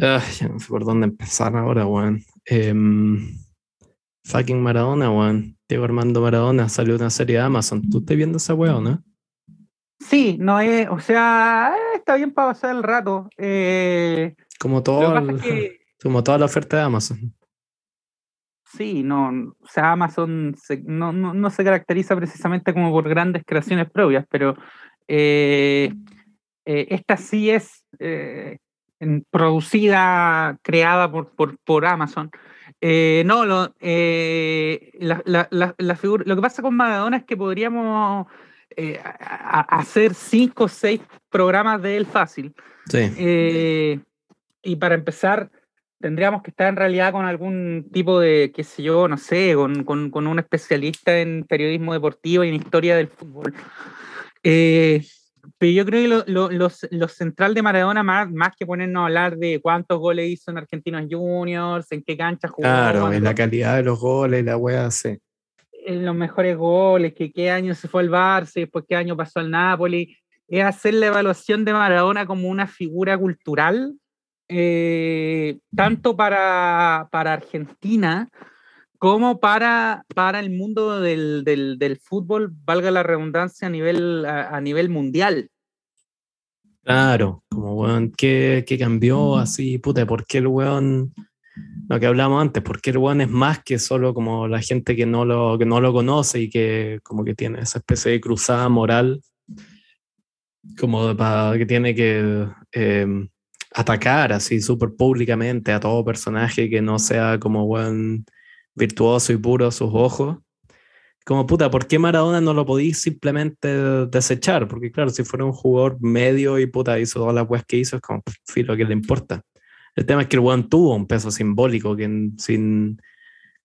Ah, ya no sé por dónde empezar ahora, weón. Em, fucking Maradona, weón. Diego Armando Maradona salió una serie de Amazon. ¿Tú estás viendo esa weón, no? Sí, no es, o sea, eh, está bien para pasar el rato. Eh, como, todo como toda la oferta de Amazon. Sí, no, o sea, Amazon no, no, se caracteriza precisamente como por grandes creaciones propias, pero eh, esta sí es producida, creada por, por, por Amazon. Eh, no, lo, eh, la, la, la, figura, lo que pasa con Maradona es que podríamos eh, hacer cinco o seis programas de él fácil. Sí. y para empezar, tendríamos que estar en realidad con algún tipo de, qué sé yo, no sé, con, con, con un especialista en periodismo deportivo y en historia del fútbol. Pero yo creo que lo, central de Maradona, más, más que ponernos a hablar de cuántos goles hizo en Argentinos Juniors, en qué cancha jugó. Claro, en la calidad de los goles, la wea sí. En los mejores goles, que qué año se fue al Barça, después qué año pasó al Napoli. Es hacer la evaluación de Maradona como una figura cultural, eh, tanto para, para Argentina como para, para el mundo del, del, fútbol, valga la redundancia, a nivel, a, nivel mundial. Claro, como weón, ¿qué, cambió así? Puta, ¿por qué el weón, lo que hablamos antes, por qué el weón es más que solo como la gente que no lo, que no lo conoce y que como que tiene esa especie de cruzada moral, como para, que tiene que em, atacar así súper públicamente a todo personaje que no sea como weón virtuoso y puro sus ojos. Como puta, ¿por qué Maradona no lo podéis simplemente desechar? Porque claro, si fuera un jugador medio y puta hizo todas las weas que hizo, es como, filo, que le importa? El tema es que el weón tuvo un peso simbólico que, sin,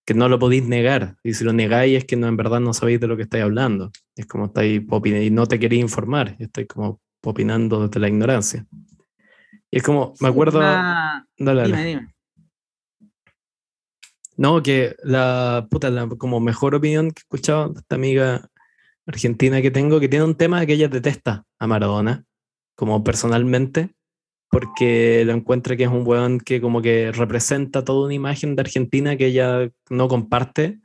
que no lo podéis negar. Y si lo negáis es que no, en verdad no sabéis de lo que estáis hablando. Es como estáis opinando y no te queréis informar. Estáis como opinando desde la ignorancia. Y es como, me acuerdo... Dale, dale. Dime, no, que la puta, como mejor opinión que he escuchado de esta amiga argentina que tengo, que tiene un tema que ella detesta a Maradona, como personalmente, porque lo encuentra que es un weón que como que representa toda una imagen de Argentina que ella no comparte,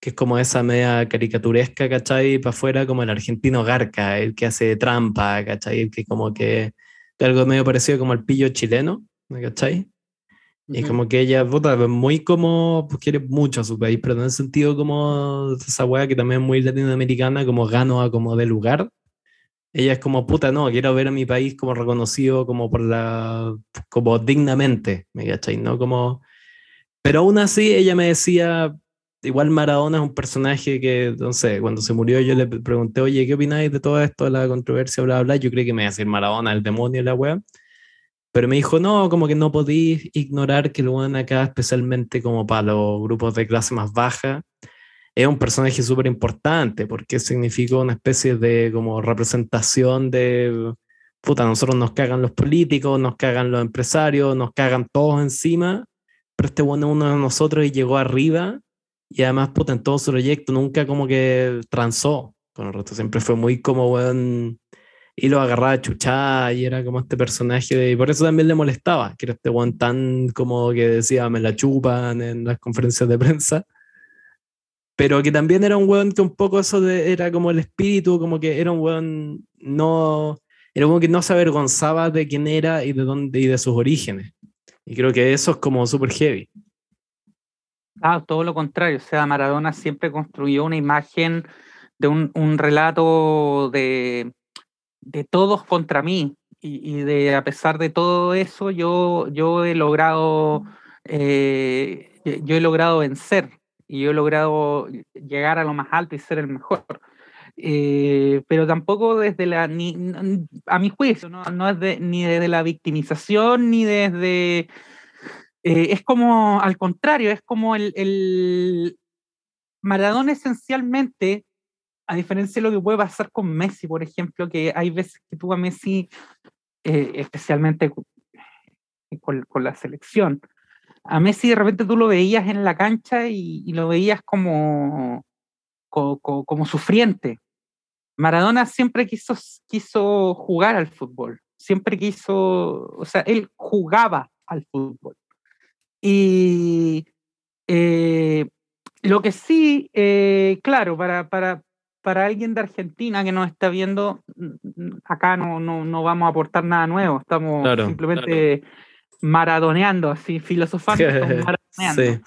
que es como esa media caricaturesca, ¿cachai? Para afuera, como el argentino garca, el que hace trampa, ¿cachai? El que como que algo medio parecido como el pillo chileno, ¿cachai? Y como que ella, puta, muy como, pues quiere mucho a su país, pero en el sentido como esa weá que también es muy latinoamericana, como gano a como de lugar. Ella es como, puta, no, quiero ver a mi país como reconocido como por la, como dignamente, ¿me cachai? ¿No? Como, pero aún así ella me decía, igual Maradona es un personaje que, no sé, cuando se murió yo le pregunté, oye, ¿qué opináis de todo esto, la controversia, bla, bla? Yo creí que me iba a decir Maradona, el demonio la weá. Pero me dijo, no, como que no podéis ignorar que el buen acá, especialmente como para los grupos de clase más baja, es un personaje súper importante porque significa una especie de como representación de, puta, nosotros nos cagan los políticos, nos cagan los empresarios, nos cagan todos encima, pero este bueno es uno de nosotros y llegó arriba y además, puta, en todo su proyecto nunca como que transó. Con el resto, siempre fue muy como, buen y lo agarraba a chuchá y era como este personaje de, y por eso también le molestaba, que era este one tan como que decía me la chupan en las conferencias de prensa, pero que también era un weón que un poco eso de, era como el espíritu, como que era un weón no, era un que no se avergonzaba de quién era y de dónde y de sus orígenes. Y creo que eso es como súper heavy. Ah, todo lo contrario, o sea, Maradona siempre construyó una imagen de un, un relato de, de todos contra mí. Y, de a pesar de todo eso, yo, yo he logrado eh, yo he logrado vencer y yo he logrado llegar a lo más alto y ser el mejor. Eh, pero tampoco desde la, ni, a mi juicio, no, no es de, ni desde la victimización, ni desde... Eh, es como, al contrario, es como el, el Maradona esencialmente a diferencia de lo que puede pasar con Messi, por ejemplo, que hay veces que tú a Messi, eh, especialmente con, con, la selección, a Messi de repente tú lo veías en la cancha y, lo veías como, como, como, sufriente. Maradona siempre quiso, quiso jugar al fútbol, siempre quiso, o sea, él jugaba al fútbol. Y eh, lo que sí, eh, claro, para, para, para alguien de Argentina que nos está viendo, acá no, no, no vamos a aportar nada nuevo, estamos simplemente maradoneando, así, filosofando, maradoneando.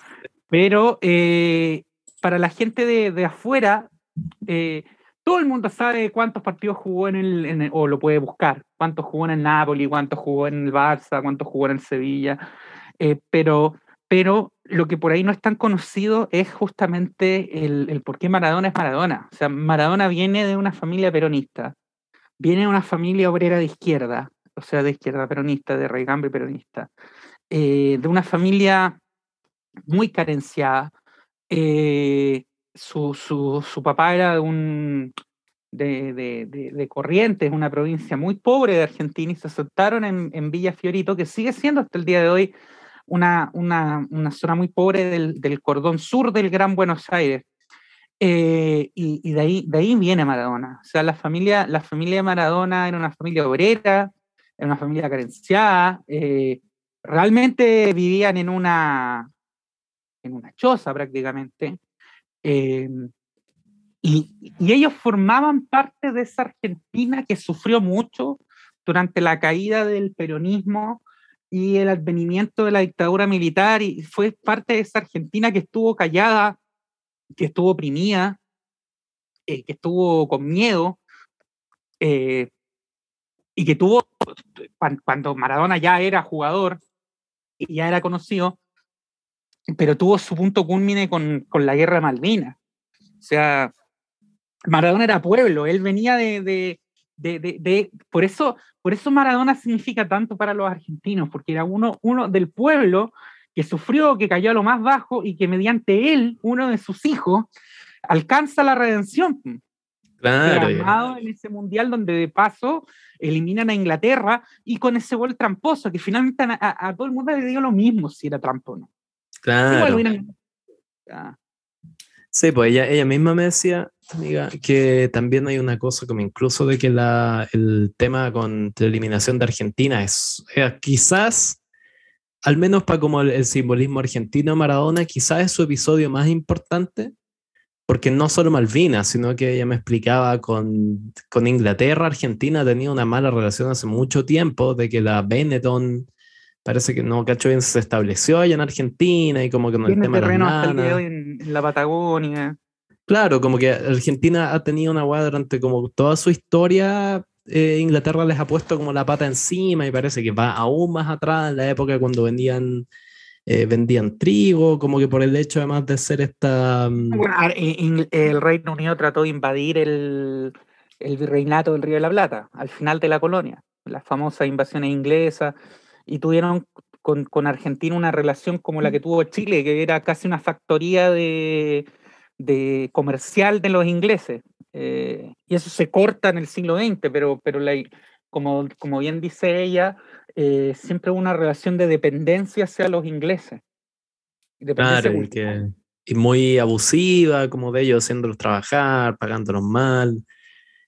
Pero eh, para la gente de, de afuera, eh, todo el mundo sabe cuántos partidos jugó en el, o lo puede buscar, cuántos jugó en el Napoli, cuántos jugó en el Barça, cuántos jugó en el Sevilla, eh, pero, pero lo que por ahí no es tan conocido es justamente el, por qué Maradona es Maradona. O sea, Maradona viene de una familia peronista, viene de una familia obrera de izquierda, o sea, de izquierda peronista, de raigambre peronista, eh, de una familia muy carenciada. Eh, su, su, su, papá era de, un, de, de, de, Corrientes, una provincia muy pobre de Argentina, y se aceptaron en, en, Villa Fiorito, que sigue siendo hasta el día de hoy una, una, una zona muy pobre del, del, cordón sur del Gran Buenos Aires. Eh, y, de, ahí, de ahí viene Maradona. O sea, la familia, la familia de Maradona era una familia obrera, era una familia carenciada, eh, realmente vivían en una, en una choza prácticamente. Eh, y, ellos formaban parte de esa Argentina que sufrió mucho durante la caída del peronismo y el advenimiento de la dictadura militar, y fue parte de esa Argentina que estuvo callada, que estuvo oprimida, eh, que estuvo con miedo, eh, y que tuvo, cuando Maradona ya era jugador y ya era conocido, pero tuvo su punto culmine con, con la guerra de. O sea, Maradona era pueblo, él venía de, de, de, por eso, por eso Maradona significa tanto para los argentinos, porque era uno, uno del pueblo que sufrió, que cayó a lo más bajo y que mediante él, uno de sus hijos, alcanza la redención. Claro. en ese mundial donde de paso eliminan a Inglaterra y con ese gol tramposo, que finalmente a, todo el mundo le dio lo mismo si era trampo o no. Claro. Sí, pues ella, ella misma me decía, amiga, que también hay una cosa como incluso de que la, el tema con la eliminación de Argentina es, eh, quizás, al menos para como el, simbolismo argentino Maradona, quizás es su episodio más importante porque no solo Malvinas, sino que ella me explicaba con, con Inglaterra, Argentina tenía una mala relación hace mucho tiempo, de que la Benetton, parece que no, cacho bien, se estableció allá en Argentina y como que no el tema de en, en la Patagonia. Claro, como que Argentina ha tenido una guada durante como toda su historia, eh, Inglaterra les ha puesto como la pata encima y parece que va aún más atrás en la época cuando vendían eh, vendían trigo, como que por el hecho además de ser esta... Mm, bueno, el Reino Unido trató de invadir el, el virreinato del Río de la Plata al final de la colonia, las famosas invasiones inglesas, y tuvieron con, con, Argentina una relación como la que tuvo Chile, que era casi una factoría de, de comercial de los ingleses. Eh, y eso se corta en el siglo XX, pero, pero la, como, como bien dice ella, eh, siempre hubo una relación de dependencia hacia los ingleses. Claro, y, que, y, muy abusiva, como de ellos haciéndolos trabajar, pagándolos mal.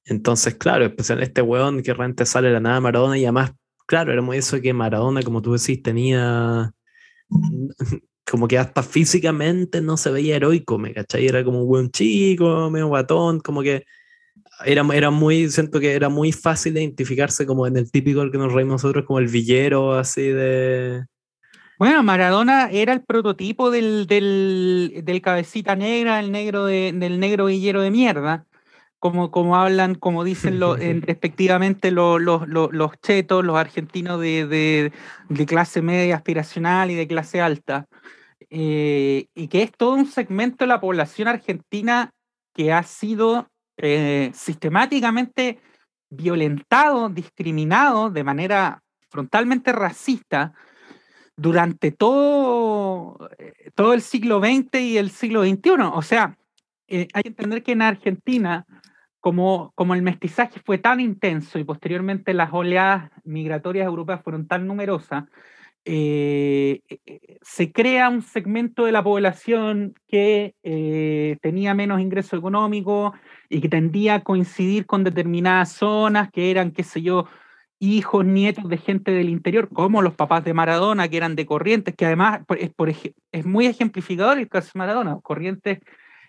Entonces, claro, especialmente este weón que realmente sale de la nada Maradona y además, claro, era muy eso que Maradona, como tú decís, tenía como que hasta físicamente no se veía heroico, ¿me cachai? Era como un buen chico, medio guatón, como que era, era muy, siento que era muy fácil identificarse como en el típico que nos reímos nosotros, como el villero así de... Bueno, Maradona era el prototipo del, del, del cabecita negra, el negro de, del negro villero de mierda, como, como hablan, como dicen lo, respectivamente los, los, los, chetos, los argentinos de, de, de, clase media aspiracional y de clase alta. Eh, y que es todo un segmento de la población argentina que ha sido eh, sistemáticamente violentado, discriminado de manera frontalmente racista durante todo, eh, todo el siglo XX y el siglo XXI. O sea, eh, hay que entender que en Argentina, como, el mestizaje fue tan intenso y posteriormente las oleadas migratorias europeas fueron tan numerosas, eh, se crea un segmento de la población que eh, tenía menos ingreso económico y que tendía a coincidir con determinadas zonas que eran, qué sé yo, hijos, nietos de gente del interior, como los papás de Maradona, que eran de Corrientes, que además es muy ejemplificador el caso de Maradona. Corrientes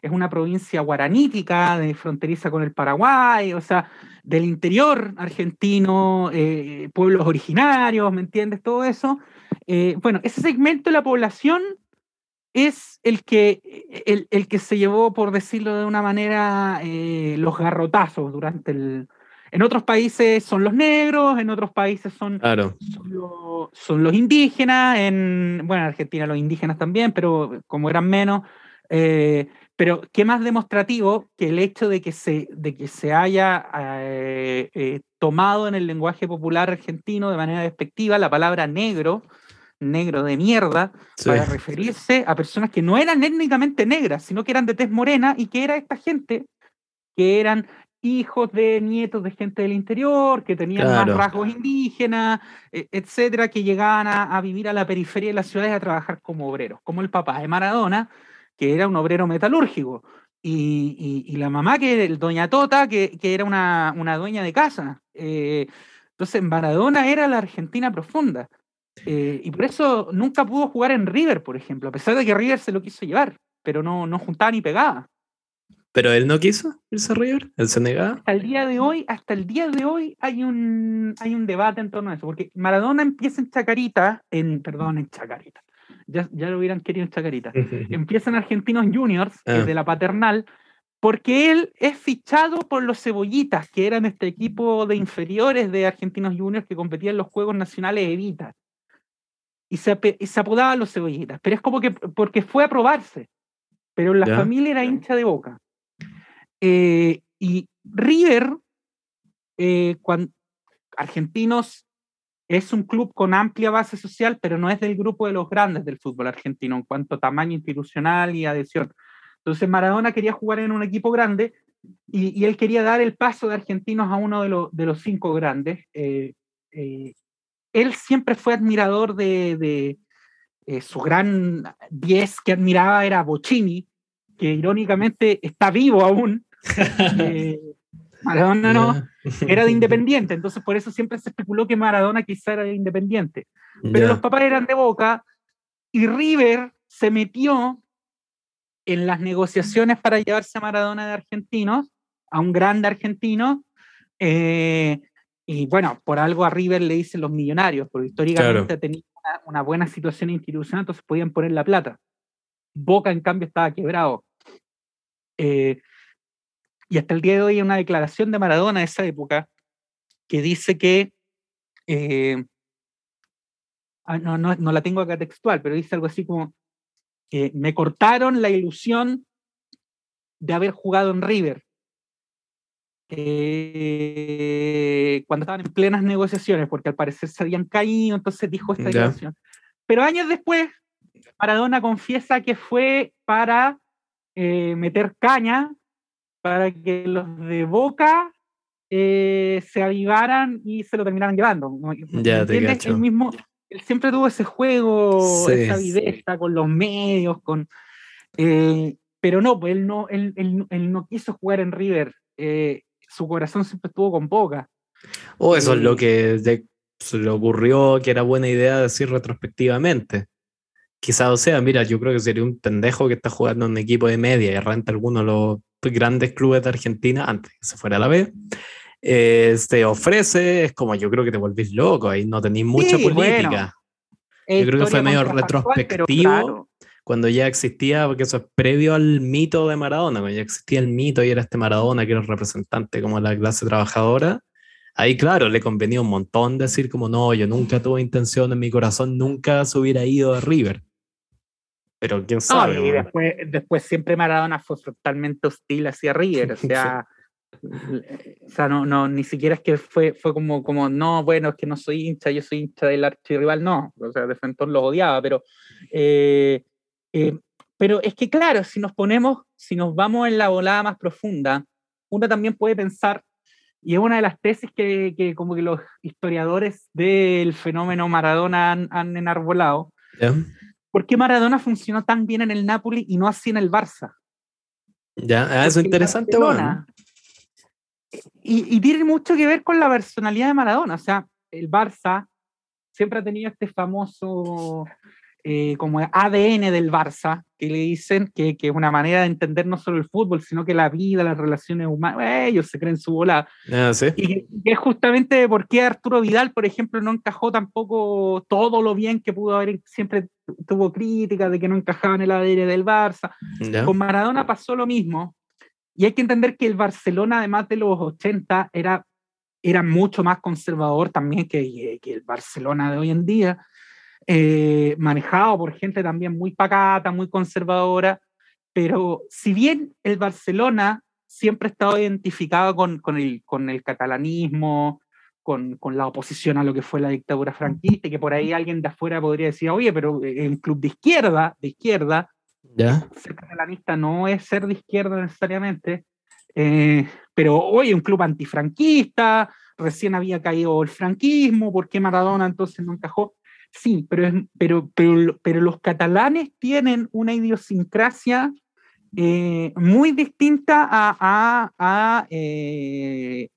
es una provincia guaranítica, de fronteriza con el Paraguay, o sea, del interior argentino, eh, pueblos originarios, ¿me entiendes? Todo eso. Eh, bueno, ese segmento de la población es el que, el, el, que se llevó, por decirlo de una manera, eh, los garrotazos durante el... En otros países son los negros, en otros países son, claro. son, lo, son, los indígenas, en, bueno, en Argentina los indígenas también, pero como eran menos, eh, pero qué más demostrativo que el hecho de que se, de que se haya eh, eh, tomado en el lenguaje popular argentino de manera despectiva la palabra negro, negro de mierda, sí. para referirse a personas que no eran étnicamente negras, sino que eran de tez morena y que era esta gente que eran hijos de nietos de gente del interior, que tenían claro. más rasgos indígenas, etcétera, que llegaban a, a, vivir a la periferia de las ciudades a trabajar como obreros, como el papá de Maradona, que era un obrero metalúrgico, y, y, y la mamá, que era doña Tota, que, que era una, una, dueña de casa. Eh, entonces, Maradona era la Argentina profunda. Eh, y por eso nunca pudo jugar en River, por ejemplo, a pesar de que River se lo quiso llevar, pero no, no juntaba ni pegaba. Pero él no quiso irse a River, él se negaba. Hasta el día de hoy, hasta el día de hoy hay un, hay un debate en torno a eso, porque Maradona empieza en Chacarita, en, perdón, en Chacarita, ya, ya lo hubieran querido en Chacarita. Empiezan Argentinos Juniors, ah. de la paternal, porque él es fichado por los Cebollitas, que eran este equipo de inferiores de Argentinos Juniors que competía en los Juegos Nacionales Evita. Y se, y se apodaban los Cebollitas, pero es como que porque fue a probarse. Pero la ¿Ya? familia era hincha de boca. Eh, y River, eh, cuando, argentinos es un club con amplia base social, pero no es del grupo de los grandes del fútbol argentino en cuanto a tamaño institucional y adhesión. Entonces Maradona quería jugar en un equipo grande y, y él quería dar el paso de argentinos a uno de, lo, de los cinco grandes. Eh, eh, él siempre fue admirador de, de eh, su gran 10 que admiraba era Bocini, que irónicamente está vivo aún. Maradona no, era de Independiente, entonces por eso siempre se especuló que Maradona quizá era de Independiente. Pero yeah. los papás eran de Boca y River se metió en las negociaciones para llevarse a Maradona de argentinos, a un grande argentino, eh, y bueno, por algo a River le dicen los millonarios, porque históricamente claro. tenía una, una, buena situación institucional, entonces podían poner la plata. Boca, en cambio, estaba quebrado. Eh, y hasta el día de hoy hay una declaración de Maradona de esa época que dice que, eh, ah, no, no, no, la tengo acá textual, pero dice algo así como, eh, me cortaron la ilusión de haber jugado en River. Eh, cuando estaban en plenas negociaciones, porque al parecer se habían caído, entonces dijo esta declaración. Pero años después, Maradona confiesa que fue para eh, meter caña para que los de Boca eh, se avivaran y se lo terminaran llevando. Ya te cacho. Él mismo, él siempre tuvo ese juego, sí, esa viveza sí. con los medios, con eh, pero no, pues él no, él, él, él, no quiso jugar en River. Eh, su corazón siempre estuvo con Boca. Oh, eso es lo que de, se le ocurrió que era buena idea decir retrospectivamente quizás o sea, mira, yo creo que sería un pendejo que está jugando en un equipo de media y renta alguno los grandes clubes de Argentina antes que se fuera a la B. Eh, te ofrece, es como yo creo que te volvís loco, ahí no tenéis mucha sí, política. Bueno, yo creo que fue medio retrospectivo claro. cuando ya existía, porque eso es previo al mito de Maradona, cuando ya existía el mito y era este Maradona que era el representante como la clase trabajadora. Ahí, claro, le convenía un montón decir como no, yo nunca tuve intención en mi corazón, nunca se hubiera ido a River pero quién sabe. No, y después, después siempre Maradona fue totalmente hostil hacia River, o sea, o sea no, no, ni siquiera es que fue, fue como, como, no, bueno, es que no soy hincha, yo soy hincha del archirrival, no, o sea, de frente los odiaba, pero, eh, eh, pero es que claro, si nos ponemos, si nos vamos en la volada más profunda, uno también puede pensar, y es una de las tesis que, que como que los historiadores del fenómeno Maradona han, han enarbolado, yeah ¿Por qué Maradona funcionó tan bien en el Napoli y no así en el Barça? Ya, eso es interesante, bueno. Y, y, tiene mucho que ver con la personalidad de Maradona. O sea, el Barça siempre ha tenido este famoso eh, como ADN del Barça, que le dicen que, que, es una manera de entender no solo el fútbol, sino que la vida, las relaciones humanas, eh, ellos se creen su bola. Ah, ¿sí? Y que, es justamente por qué Arturo Vidal, por ejemplo, no encajó tampoco todo lo bien que pudo haber, siempre tuvo críticas de que no encajaba en el ADN del Barça. ¿Ya? Con Maradona pasó lo mismo. Y hay que entender que el Barcelona, además de los 80, era, era mucho más conservador también que, que el Barcelona de hoy en día eh, manejado por gente también muy pacata, muy conservadora, pero si bien el Barcelona siempre ha estado identificado con, con, el, con el catalanismo, con, con, la oposición a lo que fue la dictadura franquista, y que por ahí alguien de afuera podría decir, oye, pero en un club de izquierda, de izquierda, ¿Ya? ser catalanista no es ser de izquierda necesariamente, eh, pero oye, un club antifranquista, recién había caído el franquismo, ¿por qué Maradona entonces no encajó? Sí, pero, pero, pero, pero, los catalanes tienen una idiosincrasia eh, muy distinta a, a, a eh,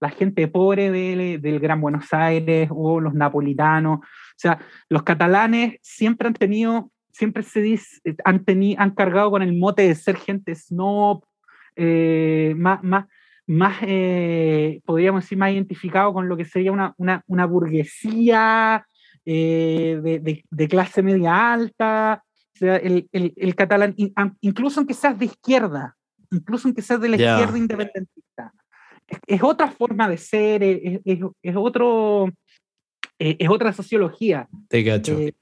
la gente pobre del, del, Gran Buenos Aires o los napolitanos. O sea, los catalanes siempre han tenido, siempre se dice, han, tenido, han cargado con el mote de ser gente snob, eh, más, más, más podríamos decir, más identificado con lo que sería una, una, una burguesía eh, de, de, de, clase media alta, o sea, el, el, el, catalán, incluso aunque seas de izquierda, incluso aunque seas de la yeah. izquierda independentista, es, es, otra forma de ser, es, es, es otro, eh, es otra sociología. Te cacho. Eh,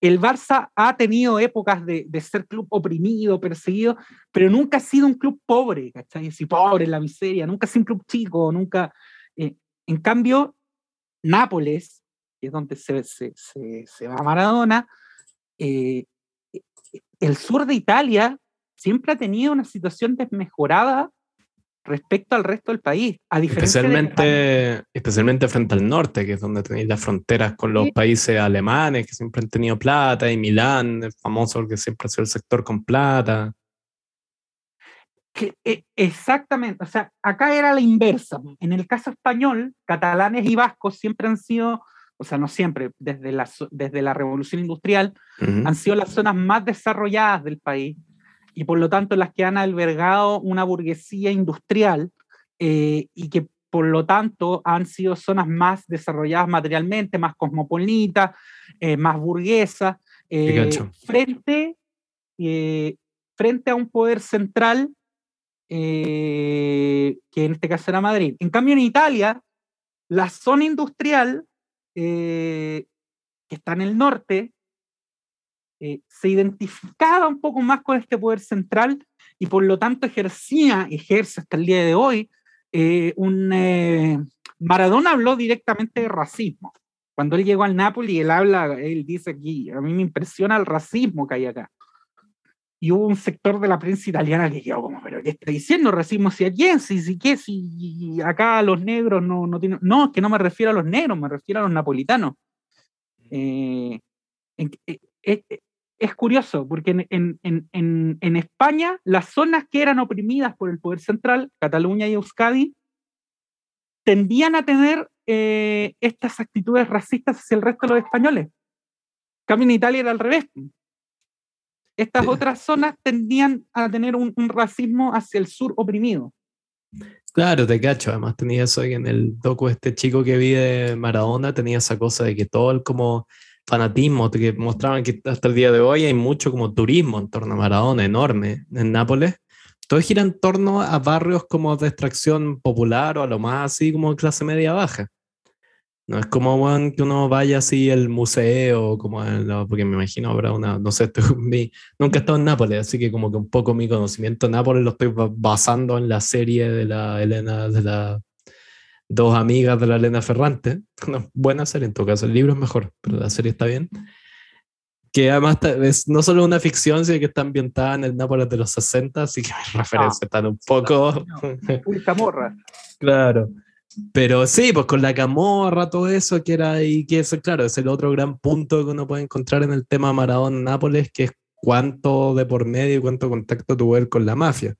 el Barça ha tenido épocas de, de, ser club oprimido, perseguido, pero nunca ha sido un club pobre, ¿cachai? Así, pobre en la miseria, nunca ha sido un club chico, nunca. Eh, en cambio, Nápoles, que es donde se, se, se, se va Maradona, eh, el sur de Italia siempre ha tenido una situación desmejorada respecto al resto del país. A especialmente, de... especialmente frente al norte, que es donde tenéis las fronteras con los sí. países alemanes, que siempre han tenido plata, y Milán, es famoso porque siempre ha sido el sector con plata. Que, eh, exactamente, o sea, acá era la inversa. En el caso español, catalanes y vascos siempre han sido o sea, no siempre, desde la, desde la revolución industrial, uh -huh. han sido las zonas más desarrolladas del país y por lo tanto las que han albergado una burguesía industrial eh, y que por lo tanto han sido zonas más desarrolladas materialmente, más cosmopolitas, eh, más burguesas, eh, frente, frente a un poder central que en este caso era Madrid. En cambio en Italia, la zona industrial eh, que está en el norte, eh, se identificaba un poco más con este poder central y por lo tanto ejercía, ejerce hasta el día de hoy, eh, un... Maradona habló directamente de racismo. Cuando él llegó al Napoli, él habla, él dice aquí, a mí me impresiona el racismo que hay acá. Y hubo un sector de la prensa italiana que quedó como, pero ¿qué está diciendo racismo? ¿Si a quién? ¿Si, si qué? Si acá los negros no, no tienen... No, es que no me refiero a los negros, me refiero a los napolitanos. Eh, en, eh, eh, es curioso, porque en, en, en, en, España las zonas que eran oprimidas por el poder central, Cataluña y Euskadi, tendían a tener eh, estas actitudes racistas hacia el resto de los españoles. Cambio, en Italia era al revés estas otras zonas tendían a tener un, un, racismo hacia el sur oprimido. Claro, te cacho. Además tenía eso en el docu este chico que vi de Maradona tenía esa cosa de que todo el como fanatismo que mostraban que hasta el día de hoy hay mucho como turismo en torno a Maradona enorme en Nápoles. Todo gira en torno a barrios como de extracción popular o a lo más así como clase media baja. No es como bueno, que uno vaya así al museo, como el, porque me imagino habrá una, no sé, estoy, mi, nunca he estado en Nápoles, así que como que un poco mi conocimiento de Nápoles lo estoy basando en la serie de la Elena, de las dos amigas de la Elena Ferrante, una buena serie en todo caso, el libro es mejor, pero la serie está bien. Que además es no solo una ficción, sino que está ambientada en el Nápoles de los 60, así que mis referencias ah, están un poco... Uy, camorra. claro. Pero sí, pues con la camorra, todo eso que era y que eso, claro, es el otro gran punto que uno puede encontrar en el tema Maradona-Nápoles, que es cuánto de por medio y cuánto contacto tuvo él con la mafia.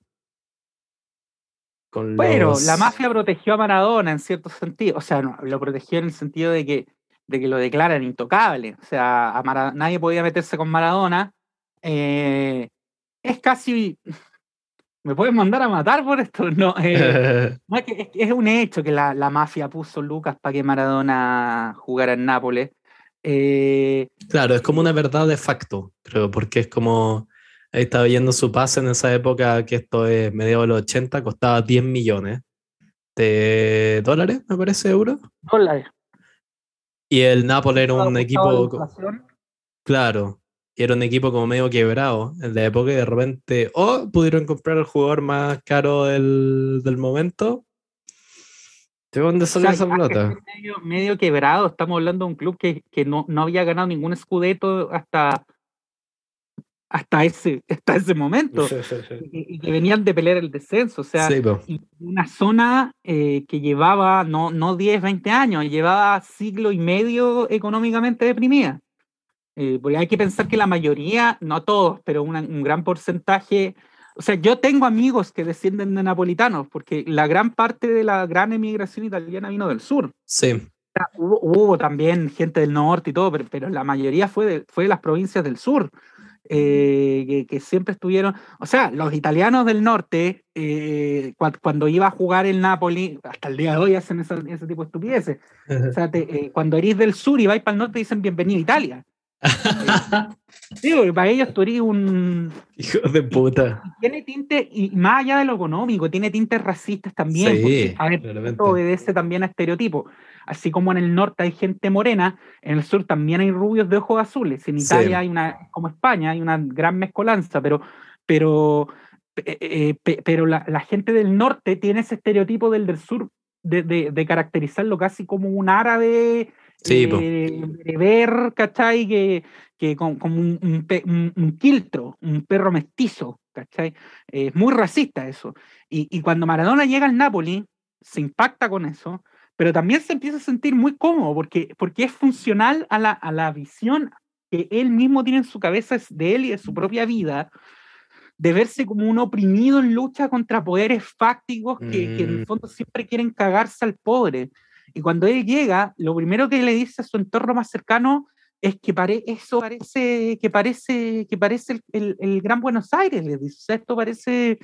Pero la mafia protegió a Maradona en cierto sentido. O sea, no, lo protegió en el sentido de que, de que lo declaran intocable. O sea, a nadie podía meterse con Maradona. Eh, es casi. ¿Me pueden mandar a matar por esto? No, eh, es, un hecho que la, la mafia puso Lucas para que Maradona jugara en Nápoles. Eh, claro, es como una verdad de facto, creo, porque es como Ahí estaba viendo su pase en esa época, que esto es medio de los 80, costaba 10 millones de dólares, me parece, euros. Dólares. Y el Napoli era un equipo. Claro, y era un equipo como medio quebrado en la época y de repente, o pudieron comprar el jugador más caro del, del momento. ¿De dónde salió esa plata? Medio, quebrado, estamos hablando de un club que, que no, no había ganado ningún escudeto hasta hasta ese, hasta ese momento. Y, que venían de pelear el descenso. O sea, una zona eh, que llevaba no, no 10, 20 años, llevaba siglo y medio económicamente deprimida. Eh, porque hay que pensar que la mayoría, no todos, pero un gran porcentaje. O sea, yo tengo amigos que descienden de napolitanos, porque la gran parte de la gran emigración italiana vino del sur. Sí. hubo, también gente del norte y todo, pero, pero la mayoría fue de, fue de las provincias del sur. Eh, que, siempre estuvieron, o sea, los italianos del norte, eh, cuando iba a jugar el Napoli, hasta el día de hoy hacen ese, tipo de estupideces. O sea, eh, cuando eres del sur y vais para el norte, dicen bienvenido a Italia. Sí, para ellos tú eres un. Hijo de puta. tiene tinte, y más allá de lo económico, tiene tintes racistas también. Sí, a ver, obedece también a estereotipos así como en el norte hay gente morena, en el sur también hay rubios de ojos azules. En Italia hay una, como España, hay una gran mezcolanza, pero, pero, eh, eh, pero la, gente del norte tiene ese estereotipo del del sur de, de, caracterizarlo casi como un árabe. Sí, eh, ver, ¿cachai? Que, que como un, un, quiltro, un perro mestizo, ¿cachai? Es muy racista eso. Y, y, cuando Maradona llega al Napoli, se impacta con eso, pero también se empieza a sentir muy cómodo porque, porque es funcional a la, a la visión que él mismo tiene en su cabeza de él y de su propia vida, de verse como un oprimido en lucha contra poderes fácticos que, que, en el mm. fondo siempre quieren cagarse al pobre. Y cuando él llega, lo primero que le dice a su entorno más cercano es que eso parece que parece que parece el, Gran Buenos Aires, le dice, esto parece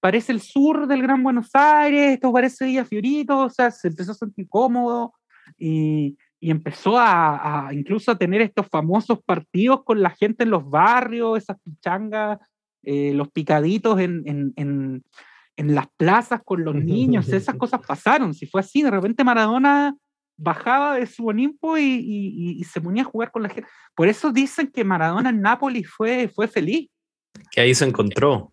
parece el sur del Gran Buenos Aires, esto parece Villa Fiorito, o sea, se empezó a sentir cómodo y, y empezó a, a, incluso a tener estos famosos partidos con la gente en los barrios, esas pichangas, eh, los picaditos en, en, en, en, las plazas con los niños, esas cosas pasaron, si fue así, de repente Maradona bajaba de su Olimpo y, y, y, se ponía a jugar con la gente. Por eso dicen que Maradona en Nápoles fue, fue feliz. Que ahí se encontró.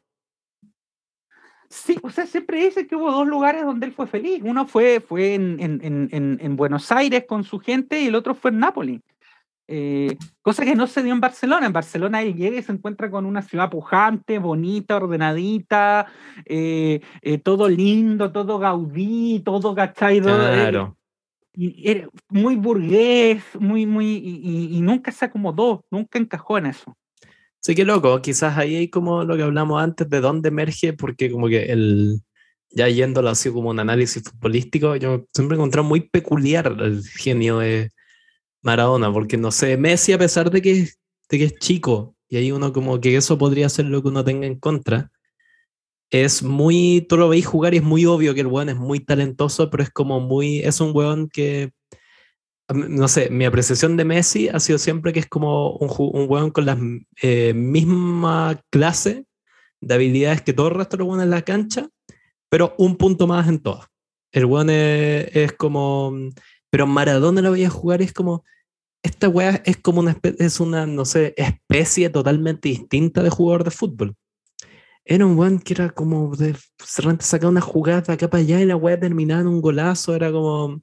Sí, o sea, siempre dice que hubo dos lugares donde él fue feliz. Uno fue, fue en, en, en, en Buenos Aires con su gente y el otro fue en Nápoles. Eh, cosa que no se dio en Barcelona. En Barcelona él llega y se encuentra con una ciudad pujante, bonita, ordenadita, eh, eh, todo lindo, todo gaudí, todo cachaido. Claro. y era muy burgués, muy, muy, y, y, nunca se acomodó, nunca encajó en eso. Sí, qué loco. Quizás ahí hay como lo que hablamos antes de dónde emerge, porque como que el, ya yéndolo así como un análisis futbolístico, yo siempre he encontrado muy peculiar el genio de Maradona, porque no sé, Messi a pesar de que, de que es chico, y ahí uno como que eso podría ser lo que uno tenga en contra, es muy, tú lo veis jugar y es muy obvio que el weón es muy talentoso, pero es como muy, es un weón que no sé, mi apreciación de Messi ha sido siempre que es como un, un weón con la eh, misma clase de habilidades que todo el resto de los weones en la cancha, pero un punto más en todo. El weón es, como. Pero Maradona lo veía jugar y es como. Esta weá es como una, es una, no sé, especie totalmente distinta de jugador de fútbol. Era un weón que era como de repente sacar una jugada acá para allá y la weá terminaba en un golazo, era como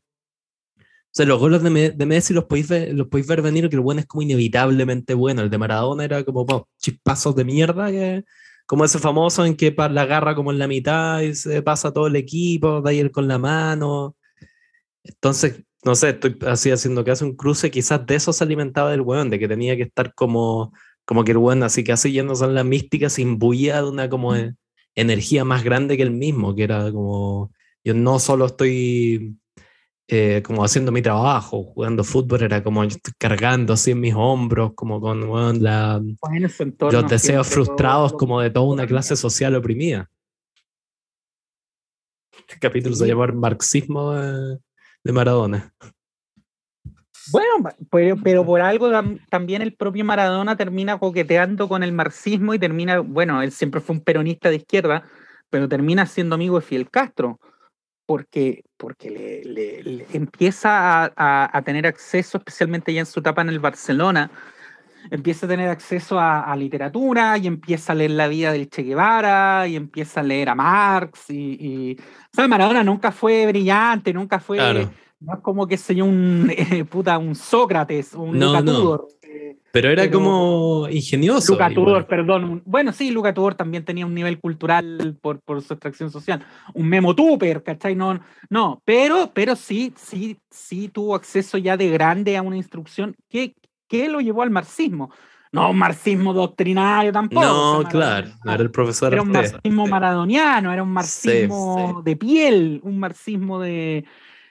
o sea, los goles de, de Messi los podéis, ver, los podéis ver venir, que el bueno es como inevitablemente bueno. El de Maradona era como chispazos de mierda, que, como ese famoso en que la agarra como en la mitad y se pasa todo el equipo, da ahí él con la mano. Entonces, no sé, estoy así haciendo que hace un cruce, quizás de eso se alimentaba del weón, de que tenía que estar como, como que el weón, así que así yendo son las místicas, imbuida de una como energía más grande que él mismo, que era como, yo no solo estoy eh, como haciendo mi trabajo, jugando fútbol, era como cargando así en mis hombros, como con la, los deseos frustrados como de toda una clase social oprimida. Este capítulo se llama Marxismo de, Maradona. Bueno, pero, pero, por algo también el propio Maradona termina coqueteando con el marxismo y termina, bueno, él siempre fue un peronista de izquierda, pero termina siendo amigo de Fidel Castro porque, porque le, empieza a, tener acceso, especialmente ya en su etapa en el Barcelona, empieza a tener acceso a, literatura y empieza a leer la vida del Che Guevara y empieza a leer a Marx y, y Maradona nunca fue brillante, nunca fue, no es como que se un, puta, un Sócrates, un no, pero era como ingenioso. Luca Tudor, perdón. Bueno, sí, Luca Tudor también tenía un nivel cultural por, por su extracción social. Un memo tuper, ¿cachai? No, no, pero, pero sí, sí, sí tuvo acceso ya de grande a una instrucción que, que lo llevó al marxismo. No un marxismo doctrinario tampoco. No, claro, era el profesor. Era un marxismo maradoniano, era un marxismo de piel, un marxismo de,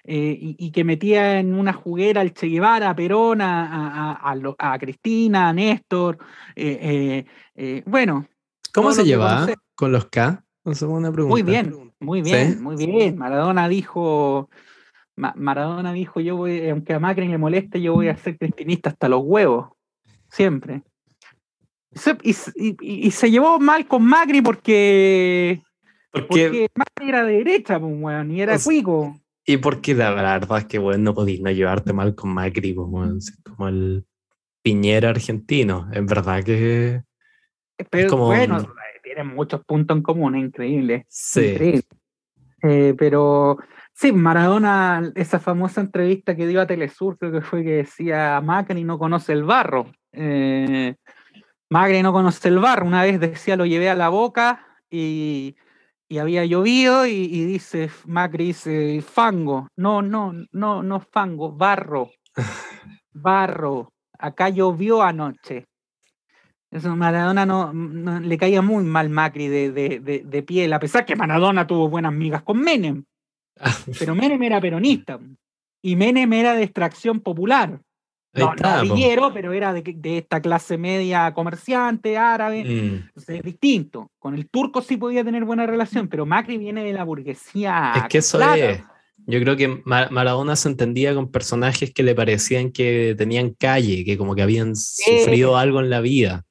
eh, y, que metía en una juguera al Che Guevara, a Perón, a, a, Cristina, a Néstor. Eh, eh, bueno. ¿Cómo se llevaba con los K? Muy bien, muy bien, muy bien. Maradona dijo, Maradona dijo, yo voy, aunque a Macri le moleste, yo voy a ser cristinista hasta los huevos. Siempre. Y, se llevó mal con Macri porque, porque, Macri era de derecha, pues, y era cuico. Y porque la verdad es que, bueno, no podís no llevarte mal con Macri, como, como el Piñera argentino. Es verdad que. Pero como, bueno, tienen muchos puntos en común, increíble. Sí. Eh, pero sí, Maradona, esa famosa entrevista que dio a Telesur, creo que fue que decía Macri no conoce el barro. Eh, Macri no conoce el barro. Una vez decía, lo llevé a la boca y y había llovido y, dice, Macri dice, fango, no, no, no, no fango, barro, barro, acá llovió anoche. Eso Maradona no, le caía muy mal Macri de, de, de, piel, a pesar que Maradona tuvo buenas migas con Menem. Pero Menem era peronista y Menem era de extracción popular. No, no pero era de, esta clase media comerciante, árabe. Mm. Entonces es distinto. Con el turco sí podía tener buena relación, pero Macri viene de la burguesía. Es que eso es. Yo creo que Maradona se entendía con personajes que le parecían que tenían calle, que como que habían sufrido algo en la vida.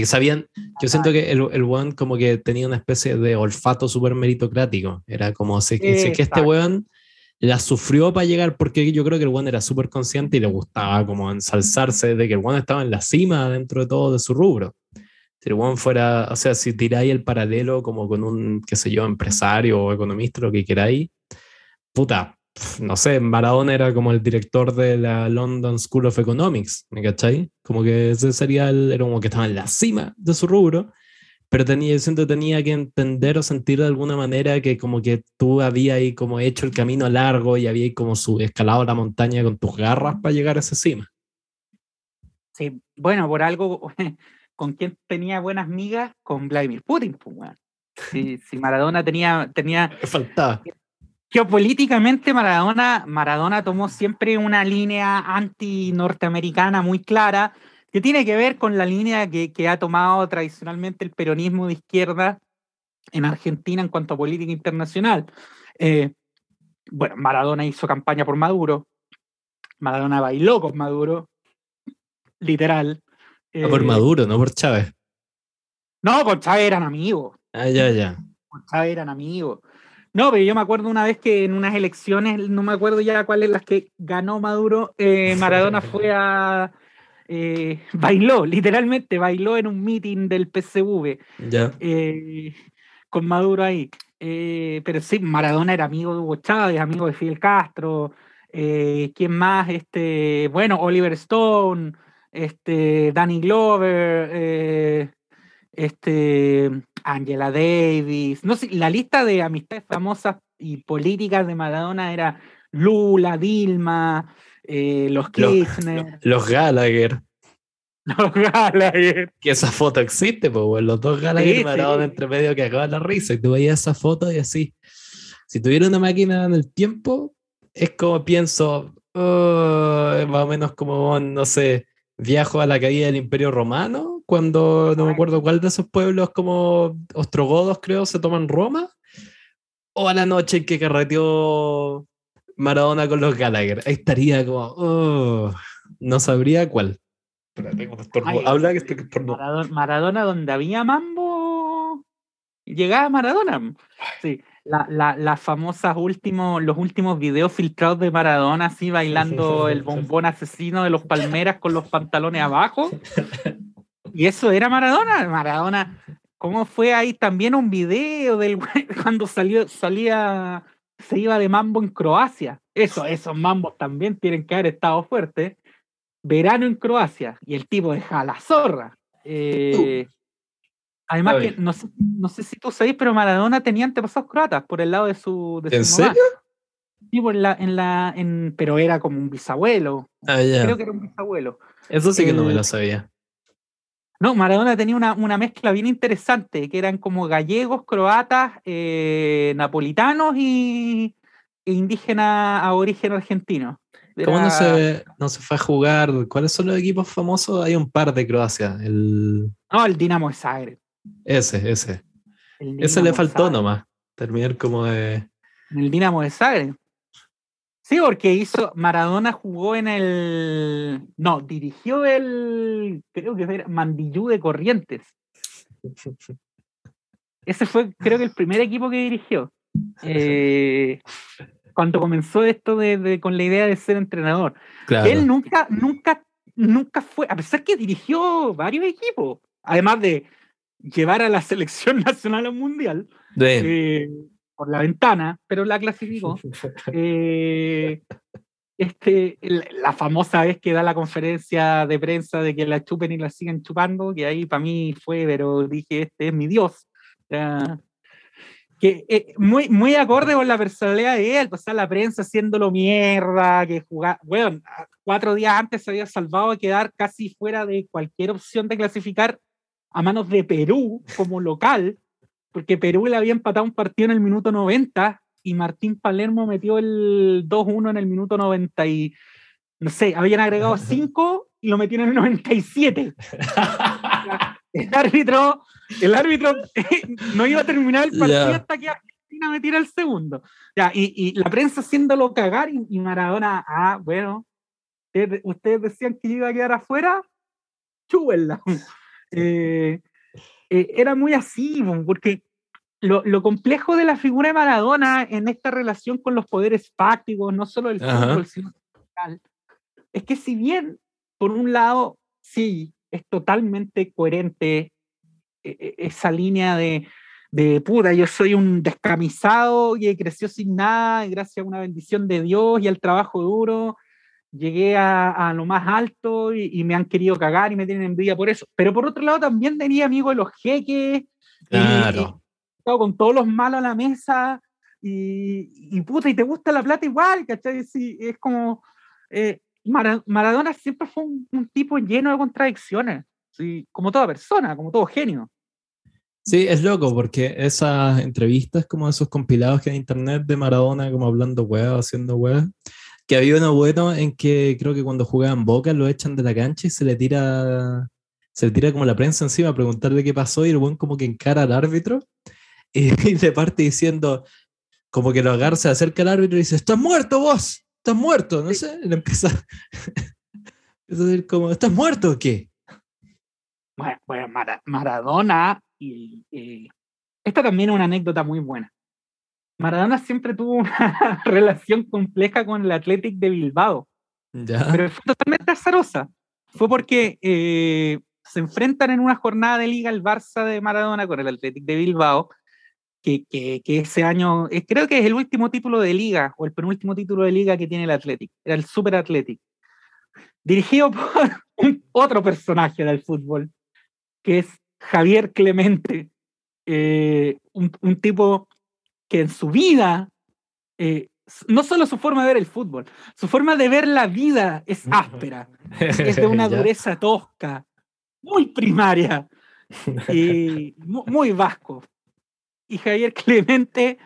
Que sabían, yo siento que el, el weón como que tenía una especie de olfato súper meritocrático. Era como, sé, sé que este weón la sufrió para llegar porque yo creo que el One era súper consciente y le gustaba como ensalzarse de que el One estaba en la cima dentro de todo de su rubro. Si el One fuera, o sea, si tiráis el paralelo como con un, qué sé yo, empresario o economista, lo que queráis, puta, no sé, Maradona era como el director de la London School of Economics, ¿me cachai? Como que ese sería el, era como que estaba en la cima de su rubro pero tenía, siento tenía que entender o sentir de alguna manera que como que tú habías ahí como hecho el camino largo y había como su, escalado la montaña con tus garras para llegar a esa cima. Sí, bueno, por algo, ¿con quién tenía buenas migas? Con Vladimir Putin, pues, si, si, Maradona tenía... tenía faltaba. Geopolíticamente Maradona, Maradona tomó siempre una línea anti-norteamericana muy clara, que tiene que ver con la línea que, que, ha tomado tradicionalmente el peronismo de izquierda en Argentina en cuanto a política internacional. Eh, bueno, Maradona hizo campaña por Maduro, Maradona bailó con Maduro, literal. No por eh, Maduro, no por Chávez. No, con Chávez eran amigos. Ah, ya, ya. Con Chávez eran amigos. No, pero yo me acuerdo una vez que en unas elecciones, no me acuerdo ya cuáles las que ganó Maduro, eh, Maradona fue a, eh, bailó, literalmente bailó en un meeting del PCV eh, con Maduro ahí. Pero sí, Maradona era amigo de Hugo Chávez, amigo de Fidel Castro. ¿Quién más? Este, bueno, Oliver Stone, este, Danny Glover, este, Angela Davis. No sé, la lista de amistades famosas y políticas de Maradona era Lula, Dilma, eh, los Kirchner. Los, Gallagher. Los Gallagher. Que esa foto existe, pues, los dos Gallagher Sí, parados sí. entre medio que acaban la risa. Y tú veías esa foto y así. Si tuviera una máquina en el tiempo, es como pienso, oh, más o menos como, no sé, viajo a la caída del Imperio Romano, cuando no me acuerdo cuál de esos pueblos como ostrogodos, creo, se toman Roma. O a la noche en que carreteó Maradona con los Gallagher. Ahí estaría como, oh, no sabría cuál. Espérate. Ay, Habla que estoy estornudo. Maradona, Maradona, donde había mambo, llegaba Maradona. Sí, la, la, las famosas últimos, los últimos videos filtrados de Maradona, así bailando el bombón asesino de los Palmeras con los pantalones abajo. Y eso era Maradona. Maradona, ¿cómo fue ahí también un video del cuando salió, salía, se iba de mambo en Croacia? Eso, esos mambos también tienen que haber estado fuertes. Verano en Croacia y el tipo deja la zorra. Eh, además, que no sé, no sé si tú sabes, pero Maradona tenía antepasados croatas por el lado de su. De ¿En su mamá. serio? Sí, por la, en la, en, pero era como un bisabuelo. Ah. Creo que era un bisabuelo. Eso sí que no me lo sabía. No, Maradona tenía una, una mezcla bien interesante, que eran como gallegos, croatas, eh, napolitanos y e indígenas a origen argentino. ¿Cómo no se, no se fue a jugar? ¿Cuáles son los equipos famosos? Hay un par de Croacia. El, No, el Dinamo de Zagreb. ese, ese. Ese le faltó nomás. Terminar como de. El Dinamo de Zagreb. Sí, porque hizo, Maradona jugó en el, no, dirigió el, creo que era Mandillú de Corrientes. Ese fue, creo que el primer equipo que dirigió. Eh, cuando comenzó esto de, de- con la idea de ser entrenador. Claro. Él nunca, nunca, nunca fue, a pesar que dirigió varios equipos, además de llevar a la selección nacional al mundial eh, por la ventana, pero la clasificó. Eh, este, la famosa vez que da la conferencia de prensa de que la chupen y la sigan chupando, que ahí para mí fue, pero dije, este es mi Dios. Ya, que eh, muy, muy acorde con la personalidad de él, pasar la prensa haciéndolo mierda, que jugar, bueno, cuatro días antes se había salvado de quedar casi fuera de cualquier opción de clasificar a manos de Perú como local, porque Perú le había empatado un partido en el minuto 90 y Martín Palermo metió el 2-1 en el minuto 90 y, no sé, habían agregado 5 y lo metieron en el 97. El árbitro, el árbitro no iba a terminar el partido hasta que Argentina metiera el segundo. Ya, y, y la prensa haciéndolo cagar y, y Maradona, ah, bueno, ustedes, ustedes decían que yo iba a quedar afuera, chúbenla. Eh, eh, era muy así, porque lo, lo complejo de la figura de Maradona en esta relación con los poderes fácticos, no solo del Ajá. fútbol, sino social, es que si bien, por un lado, sí, es totalmente coherente eh, eh, esa línea de, de puta, yo soy un descamisado que creció sin nada, y gracias a una bendición de Dios y al trabajo duro, llegué a, a lo más alto y, y me han querido cagar y me tienen envidia por eso. Pero por otro lado también tenía amigos de los jeques, y- Claro. estado con todos los malos a la mesa y, y puta, y te gusta la plata igual, ¿cachai? Sí, es como. eh, Mara- Maradona siempre fue un, un tipo lleno de contradicciones, sí, como toda persona, como todo genio. Sí, es loco porque esas entrevistas, como esos compilados que hay en internet de Maradona, como hablando hueá, haciendo hueá, que había uno bueno en que creo que cuando jugaban Boca lo echan de la cancha y se le tira, se le tira como la prensa encima a preguntarle qué pasó y el buen como que encara al árbitro y, y le parte diciendo, como que lo agarra, se acerca al árbitro y dice, estás muerto vos, estás muerto, no sé, y le empieza, a decir como, ¿estás muerto o qué? Bueno, bueno, Mara- Maradona, y esta también es una anécdota muy buena. Maradona siempre tuvo una relación compleja con el Athletic de Bilbao. Ya, pero fue totalmente azarosa. Fue porque eh, se enfrentan en una jornada de liga el Barça de Maradona con el Athletic de Bilbao, que, que, que ese año eh, creo que es el último título de liga o el penúltimo título de liga que tiene el Athletic, era el Super Athletic, dirigido por un, otro personaje del fútbol, que es Javier Clemente, eh, un, un tipo que en su vida eh, no solo su forma de ver el fútbol, su forma de ver la vida es áspera, es de una dureza tosca. muy primaria y muy vasco. Y Javier Clemente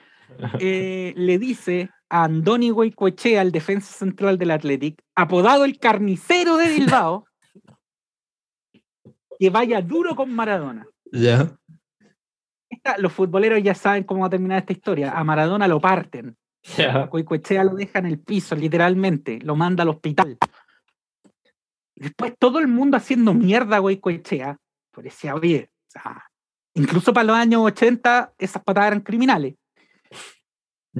eh, le dice a Andoni Goicoechea, el defensa central del Athletic, apodado el carnicero de Bilbao, que vaya duro con Maradona. Ya. Los futboleros ya saben cómo va a terminar esta historia. A Maradona lo parten. Ya. Goicoechea lo deja en el piso, literalmente. Lo manda al hospital. Después todo el mundo haciendo mierda a Goicoechea. Parecía, oye, o sea, incluso para los años 80 esas patadas eran criminales.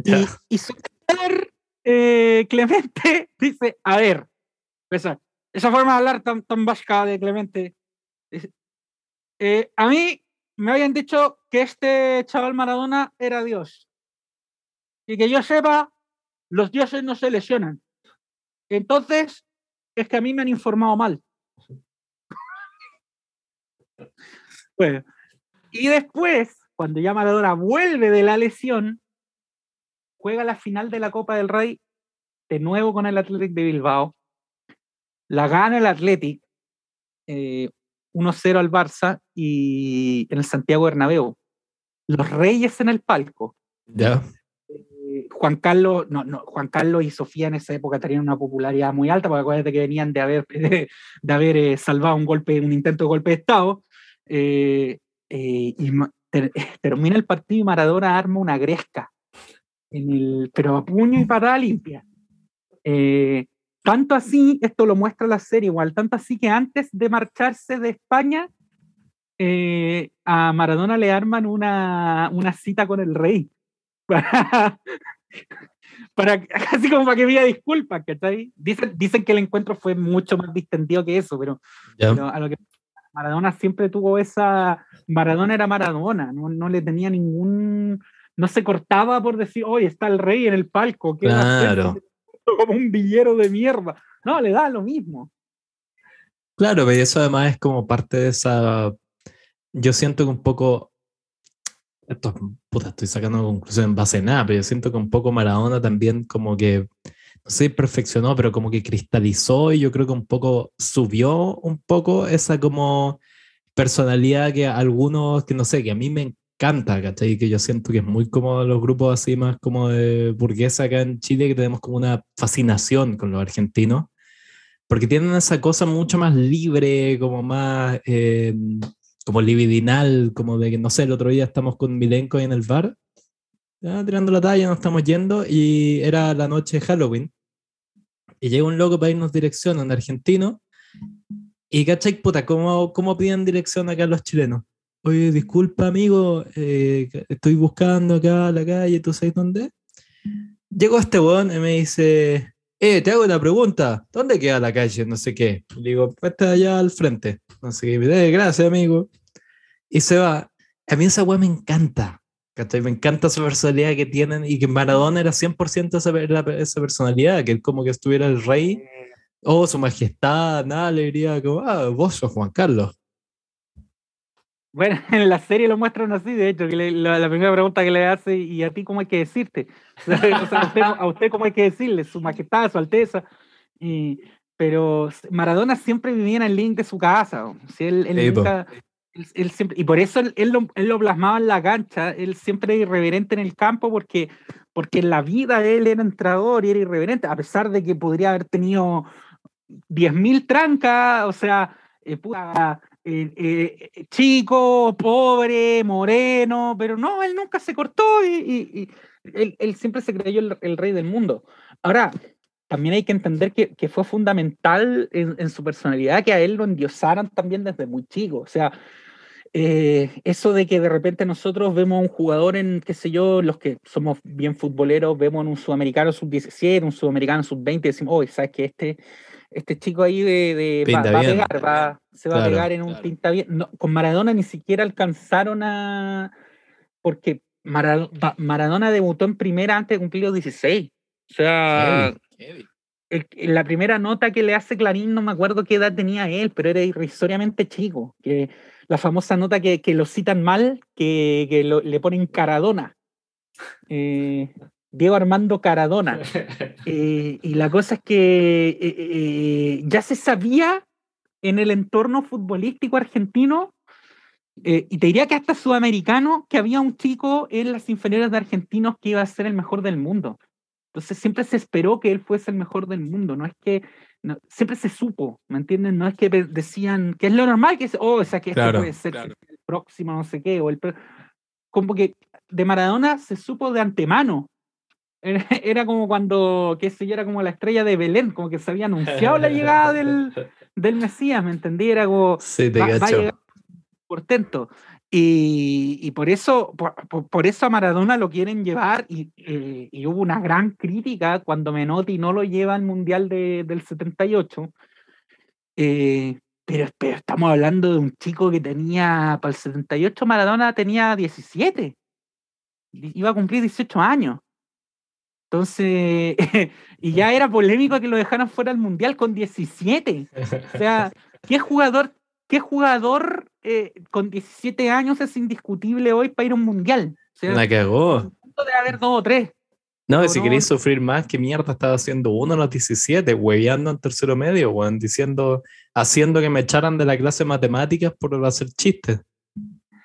Y, y, su eh, Clemente dice, a ver, esa, esa forma de hablar tan, tan vasca de Clemente, eh, a mí me habían dicho que este chaval Maradona era Dios. Y que yo sepa, los dioses no se lesionan. Entonces, es que a mí me han informado mal. bueno, y después, cuando ya Maradona vuelve de la lesión, juega la final de la Copa del Rey de nuevo con el Athletic de Bilbao. La gana el Athletic 1-0 eh, al Barça y en el Santiago Bernabéu. Los Reyes en el palco. Ya. Eh, Juan Carlos, no, no, Juan Carlos y Sofía en esa época tenían una popularidad muy alta, porque acuérdate que venían de haber, de, haber eh, salvado un golpe, un intento de golpe de Estado. y termina el partido y Maradona arma una gresca en el, pero a puño y para limpia. Eh, tanto así, esto lo muestra la serie igual, tanto así que antes de marcharse de España, eh, a Maradona le arman una, una, cita con el rey. Para, casi como para que pida disculpas, ¿cachai? Dicen, dicen que el encuentro fue mucho más distendido que eso, pero, a lo que Maradona siempre tuvo esa. Maradona era Maradona, no, no le tenía ningún no se cortaba por decir, oye, está el rey en el palco, claro. como un villero de mierda. No, le da lo mismo. Claro, pero eso además es como parte de esa. Yo siento que un poco. Esto, puta, estoy sacando conclusión en base a nada, pero yo siento que un poco Maradona también como que, no sé, perfeccionó, pero como que cristalizó y yo creo que un poco subió un poco esa como personalidad que algunos, que no sé, que a mí me canta, ¿cachai? Que yo siento que es muy como los grupos así más como de burguesa acá en Chile, que tenemos como una fascinación con los argentinos, porque tienen esa cosa mucho más libre, como más, eh, como libidinal, como de que, no sé, el otro día estamos con Milenko en el bar, ya, tirando la talla, nos estamos yendo, y era la noche de Halloween, y llega un loco para irnos dirección, un argentino, y ¿cachai? Puta, ¿cómo, ¿cómo piden dirección acá los chilenos? Oye, disculpa, amigo, eh, estoy buscando acá la calle, ¿tú sabes dónde? Llegó este weón y me dice, eh, te hago una pregunta, ¿dónde queda la calle? No sé qué. Le digo, está allá al frente. No sé qué. Dice, gracias, amigo. Y se va. A mí esa weón me encanta. Me encanta su personalidad que tienen y que Maradona era 100% esa, esa personalidad, que él como que estuviera el rey o oh, su majestad, nada, le diría como, ah, vos sos Juan Carlos. Bueno, en la serie lo muestran así, de hecho, que la, primera pregunta que le hace, ¿y a ti cómo hay que decirte? a, usted, cómo hay que decirle, su majestad, su alteza. Y, pero Maradona siempre vivía en el link de su casa. él, nunca, él, siempre, y por eso él, lo, él, lo, plasmaba en la cancha, él siempre era irreverente en el campo porque, porque en la vida él era entrador y era irreverente, a pesar de que podría haber tenido 10.000 trancas, o sea, eh, eh, eh, chico, pobre, moreno, pero no, él nunca se cortó y, él, siempre se creyó el, rey del mundo. Ahora, también hay que entender que, fue fundamental en, su personalidad que a él lo endiosaran también desde muy chico. O sea, eh, eso de que de repente nosotros vemos a un jugador en, qué sé yo, los que somos bien futboleros, vemos en un sudamericano sub-17, un sudamericano sub-20 y decimos, oye, ¿sabes que este este chico ahí de, va, a pegar, se va a pegar en un pinta bien. con Maradona ni siquiera alcanzaron a. Porque Maradona, debutó en primera antes de cumplir los 16. O sea, la primera nota que le hace Clarín, no me acuerdo qué edad tenía él, pero era irrisoriamente chico. Que, la famosa nota que, lo citan mal, que, le ponen Caradona. Eh, Diego Armando Caradona. Eh, y la cosa es que eh, eh, ya se sabía en el entorno futbolístico argentino, eh, y te diría que hasta sudamericano, que había un chico en las inferiores de argentinos que iba a ser el mejor del mundo. Entonces siempre se esperó que él fuese el mejor del mundo, no es que siempre se supo, ¿me entienden? No es que decían que es lo normal, que es, oh, o sea, que este puede ser el próximo, no sé qué, o el como que de Maradona se supo de antemano. Era, como cuando, qué sé yo, era como la estrella de Belén, como que se había anunciado la llegada del, del Mesías, ¿me entendí? Era como, sí, te va, portento. Y, y, por, eso, por, eso a Maradona lo quieren llevar y, eh, y, hubo una gran crítica cuando Menotti no lo lleva al Mundial de, del 78. Eh, pero, pero, estamos hablando de un chico que tenía, para el 78 Maradona tenía 17. Iba a cumplir 18 años. Entonces, y ya era polémico que lo dejaran fuera del Mundial con 17. O sea, ¿qué jugador ¿Qué jugador eh, con 17 años es indiscutible hoy para ir a un mundial? La cagó. Debe haber dos o tres. No, si queréis sufrir más, ¿qué mierda estaba haciendo uno a los 17? Hueveando en tercero medio, weón, diciendo, haciendo que me echaran de la clase de matemáticas por hacer chistes.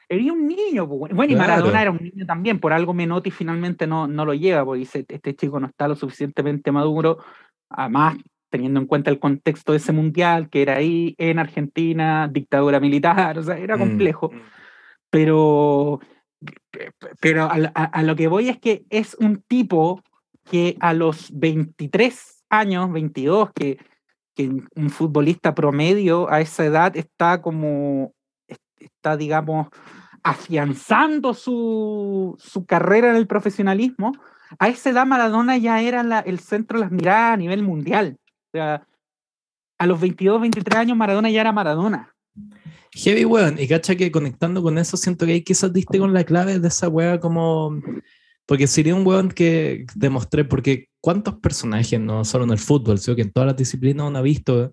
Era un niño, bueno, y Maradona era un niño también, por algo Menotti finalmente no, no lo lleva, porque dice, este chico no está lo suficientemente maduro, además teniendo en cuenta el contexto de ese mundial, que era ahí en Argentina, dictadura militar, o sea, era mm, complejo. Mm. Pero, pero a, lo que voy es que es un tipo que a los 23 años, 22, que, que un futbolista promedio a esa edad está como, está, digamos, afianzando su, su carrera en el profesionalismo, a esa edad Maradona ya era el centro de las miradas a nivel mundial sea, a los 22, 23 años Maradona ya era Maradona. Heavy, weón. Y cacha que conectando con eso, siento que ahí quizás diste con la clave de esa weá como... Porque sería un weón que demostré, porque cuántos personajes, no solo en el fútbol, sino que en todas las disciplinas uno ha visto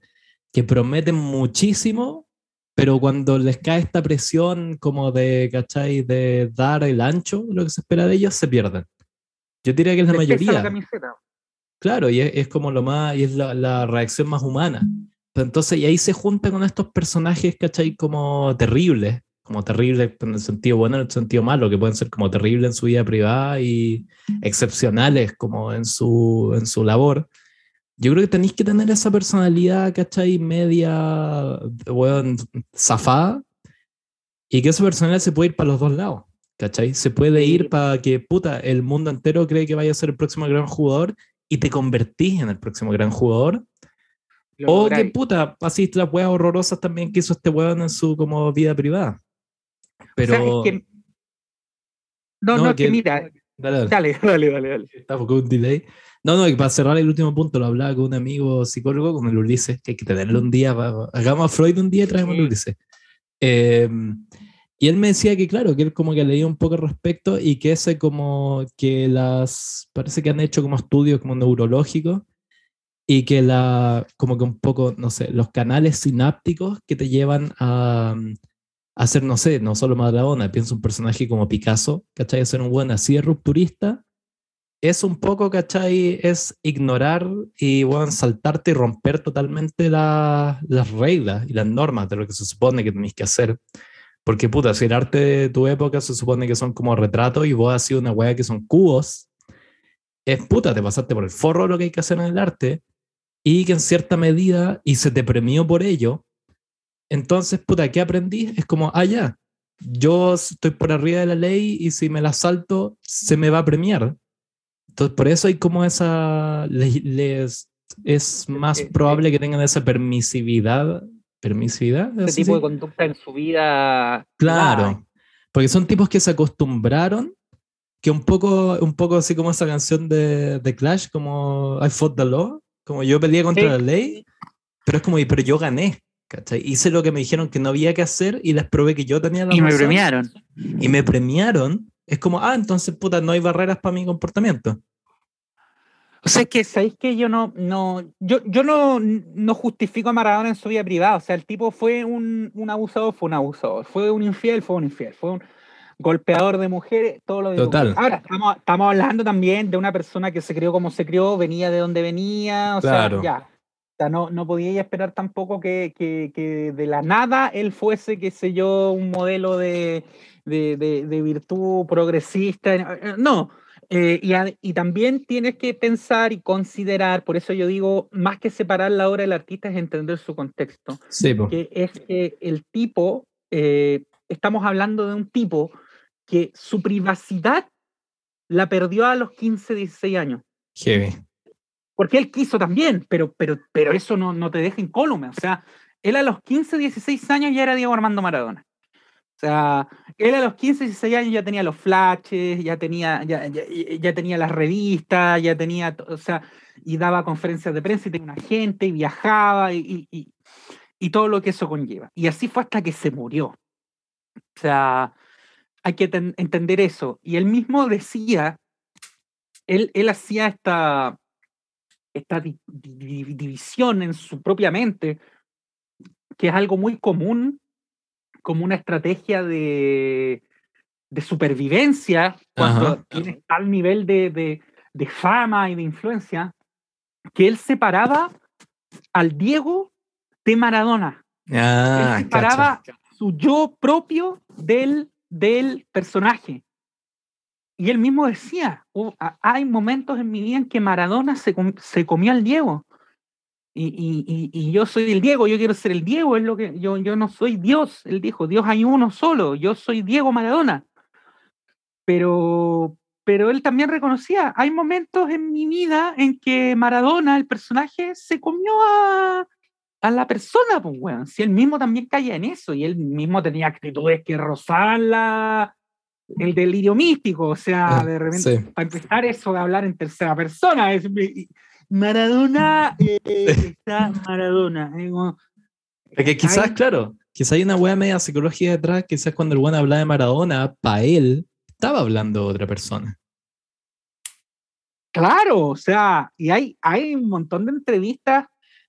que prometen muchísimo, pero cuando les cae esta presión como de, ¿cachai? De dar el ancho, lo que se espera de ellos, se pierden. Yo diría que es la mayoría. Claro, y es, como lo más, y es la, reacción más humana. entonces, y ahí se junta con estos personajes, ¿cachai? Como terribles, como terribles en el sentido bueno, en el sentido malo, que pueden ser como terribles en su vida privada y excepcionales como en su, en su labor. Yo creo que tenéis que tener esa personalidad, ¿cachai? Media, bueno, zafada, y que esa personalidad se puede ir para los dos lados. ¿Cachai? Se puede ir para que, puta, el mundo entero cree que vaya a ser el próximo gran jugador y te convertís en el próximo gran jugador. o que puta, así las weas horrorosas también que hizo este weón en su como vida privada. Pero. No, no, que, mira. Dale, dale, dale, dale. Estamos con un delay. No, no, y para cerrar el último punto, lo hablaba con un amigo psicólogo, con el Ulises, que hay que tenerlo un día, hagamos a Freud un día y traemos a Ulises. Eh, y él me decía que, claro, que él como que leía un poco al respecto y que ese como que las, parece que han hecho como estudios como neurológicos y que la, como que un poco, no sé, los canales sinápticos que te llevan a, a hacer, no sé, no solo Maradona, pienso un personaje como Picasso, ¿cachai? A ser un buen así de rupturista, es un poco, ¿cachai? Es ignorar y, bueno, saltarte y romper totalmente las reglas y las normas de lo que se supone que tenéis que hacer. Porque, puta, si el arte de tu época se supone que son como retratos y vos has sido una wea que son cubos, es puta, te pasaste por el forro lo que hay que hacer en el arte y que en cierta medida, y se te premió por ello, entonces, puta, ¿qué aprendí? Es como, ah, ya, yo estoy por arriba de la ley y si me la salto, se me va a premiar. Entonces, por eso hay como esa, les, es más eh, probable que tengan esa permisividad permisividad. Ese tipo de conducta en su vida. Claro, porque son tipos que se acostumbraron, que un poco, un poco así como esa canción de, de Clash, como I fought the law, como yo peleé contra la ley, pero es como, pero yo gané. ¿cachai? Hice lo que me dijeron que no había que hacer y les probé que yo tenía la Y me premiaron. Y me premiaron. Es como, ah, entonces, puta, no hay barreras para mi comportamiento. O sea, es que sabéis que yo no, no, yo, yo no, no justifico a Maradona en su vida privada. O sea, el tipo fue un, un abusador, fue un abusador. Fue un infiel, fue un infiel. Fue un golpeador de mujeres, todo lo de Total. Ahora, estamos, estamos, hablando también de una persona que se crió como se crió, venía de donde venía, o sea, ya. sea, no, no podía esperar tampoco que, que, que, de la nada él fuese, qué sé yo, un modelo de, de, de, virtud progresista. Eh, no. Eh, y, y, también tienes que pensar y considerar, por eso yo digo, más que separar la obra del artista es entender su contexto. Sí, que es que el tipo, eh, estamos hablando de un tipo que su privacidad la perdió a los 15, 16 años. Heavy porque él quiso también, pero, pero, pero eso no, no te deja incólume. O sea, él a los 15, 16 años ya era Diego Armando Maradona. O sea, él a los 15, 16 años ya tenía los flashes, ya tenía, ya, ya, tenía las revistas, ya tenía, o sea, y daba conferencias de prensa y tenía una gente y viajaba y, y, y todo lo que eso conlleva. Y así fue hasta que se murió. O sea, hay que entender eso. Y él mismo decía, él, él hacía esta, esta división en su propia mente, que es algo muy común como una estrategia de, de supervivencia cuando tienes tal nivel de, de, fama y de influencia, que él separaba al Diego de Maradona. Ah, él separaba su yo propio del, del personaje. Y él mismo decía, oh, hay momentos en mi vida en que Maradona se, se comió al Diego. Y, y, y, yo soy el Diego, yo quiero ser el Diego, es lo que yo, yo no soy Dios. Él dijo, Dios hay uno solo, yo soy Diego Maradona. Pero, pero él también reconocía, hay momentos en mi vida en que Maradona, el personaje, se comió a, a la persona, pues, bueno, si él mismo también caía en eso, y él mismo tenía actitudes que rozaban la, el delirio místico, o sea, ah, de repente, para empezar eso de hablar en tercera persona, es Maradona, eh, está Maradona. Es que quizás, claro, quizás hay una wea media psicología detrás, quizás cuando el buen habla de Maradona, para él, estaba hablando de otra persona. Claro, o sea, y hay, hay un montón de entrevistas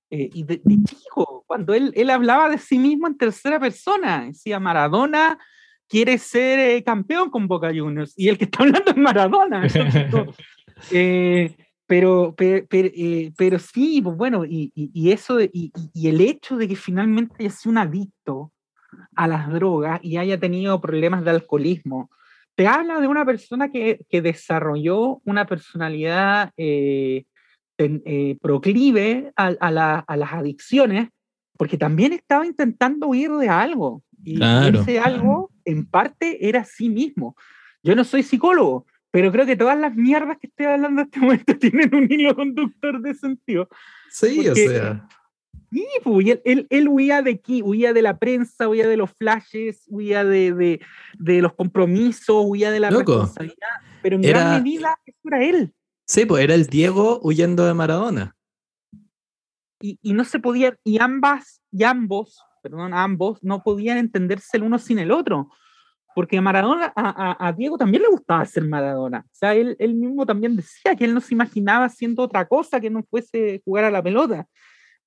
eh, y de, de, chico, cuando él, él hablaba de sí mismo en tercera persona, decía Maradona quiere ser eh, campeón con Boca Juniors y el que está hablando es Maradona. Eh, pero, pero, eh, pero, sí, pues bueno, y, y, eso, y, y, el hecho de que finalmente haya sido un adicto a las drogas y haya tenido problemas de alcoholismo, te habla de una persona que, que desarrolló una personalidad proclive a, a, la, a, las adicciones, porque también estaba intentando huir de algo. Y ese algo en parte era sí mismo. Yo no soy psicólogo, pero creo que todas las mierdas que estoy hablando en este momento tienen un hilo conductor de sentido. Sí, o sea. Sí, pues, él, él, huía de aquí, huía de la prensa, huía de los flashes, huía de, de, de los compromisos, huía de la responsabilidad, pero en gran medida eso era él. Sí, pues era el Diego huyendo de Maradona. Y, y no se podía, y ambas, y ambos, perdón, ambos no podían entenderse el uno sin el otro porque a Maradona, a, a, Diego también le gustaba ser Maradona. O sea, él, él, mismo también decía que él no se imaginaba haciendo otra cosa que no fuese jugar a la pelota.